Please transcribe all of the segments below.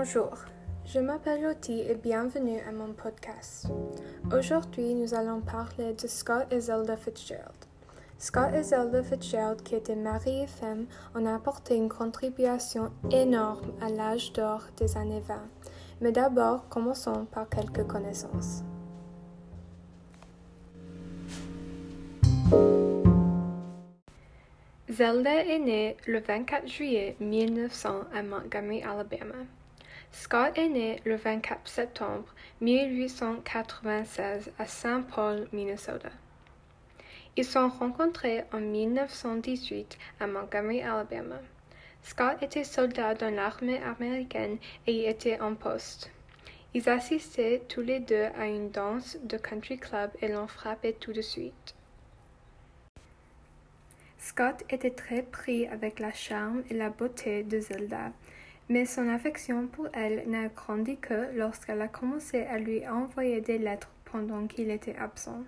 Bonjour, je m'appelle Lottie et bienvenue à mon podcast. Aujourd'hui, nous allons parler de Scott et Zelda Fitzgerald. Scott et Zelda Fitzgerald, qui étaient mari et femme, ont apporté une contribution énorme à l'âge d'or des années 20. Mais d'abord, commençons par quelques connaissances. Zelda est née le 24 juillet 1900 à Montgomery, Alabama. Scott est né le 24 septembre 1896 à St. Paul, Minnesota. Ils sont rencontrés en 1918 à Montgomery, Alabama. Scott était soldat dans l'armée américaine et y était en poste. Ils assistaient tous les deux à une danse de country club et l'ont frappé tout de suite. Scott était très pris avec la charme et la beauté de Zelda, mais son affection pour elle n'a grandi que lorsqu'elle a commencé à lui envoyer des lettres pendant qu'il était absent.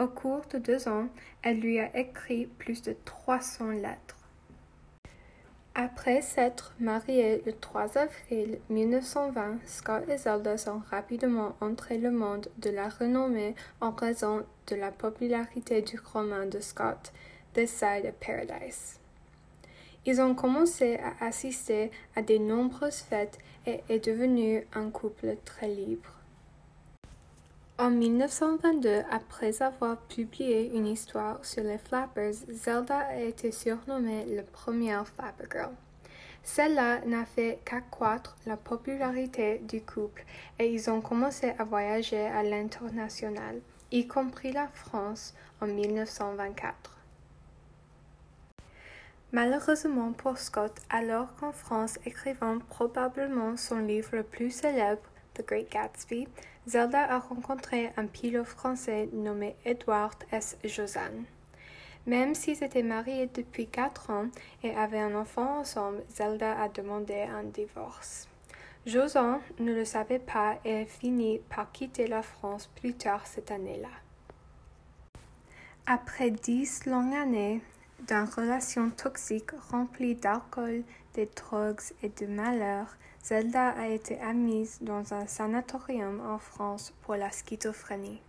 Au cours de deux ans, elle lui a écrit plus de 300 lettres. Après s'être mariés le 3 avril 1920, Scott et Zelda sont rapidement entrés le monde de la renommée en raison de la popularité du roman de Scott, This Side of Paradise. Ils ont commencé à assister à de nombreuses fêtes et est devenu un couple très libre. En 1922, après avoir publié une histoire sur les Flappers, Zelda a été surnommée la première Flapper Girl. Celle-là n'a fait qu'accroître la popularité du couple et ils ont commencé à voyager à l'international, y compris la France en 1924. Malheureusement pour Scott, alors qu'en France écrivant probablement son livre le plus célèbre, The Great Gatsby, Zelda a rencontré un pilote français nommé Edward S. Josanne. Même s'ils étaient mariés depuis quatre ans et avaient un enfant ensemble, Zelda a demandé un divorce. Josanne ne le savait pas et finit par quitter la France plus tard cette année-là. Après dix longues années, d'une relation toxique remplie d'alcool, de drogues et de malheur, Zelda a été admise dans un sanatorium en France pour la schizophrénie.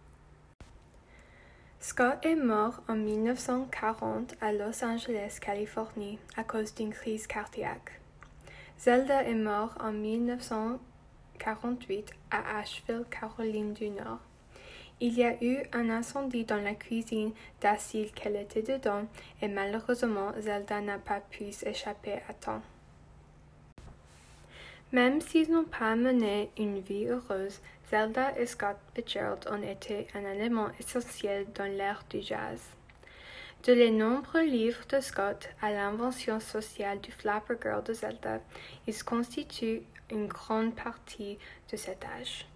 Scott est mort en 1940 à Los Angeles, Californie, à cause d'une crise cardiaque. Zelda est mort en 1948 à Asheville, Caroline du Nord. Il y a eu un incendie dans la cuisine d'acide qu'elle était dedans et malheureusement Zelda n'a pas pu s'échapper à temps. Même s'ils n'ont pas mené une vie heureuse, Zelda et Scott Fitzgerald ont été un élément essentiel dans l'ère du jazz. De les nombreux livres de Scott à l'invention sociale du Flapper Girl de Zelda, ils constituent une grande partie de cet âge.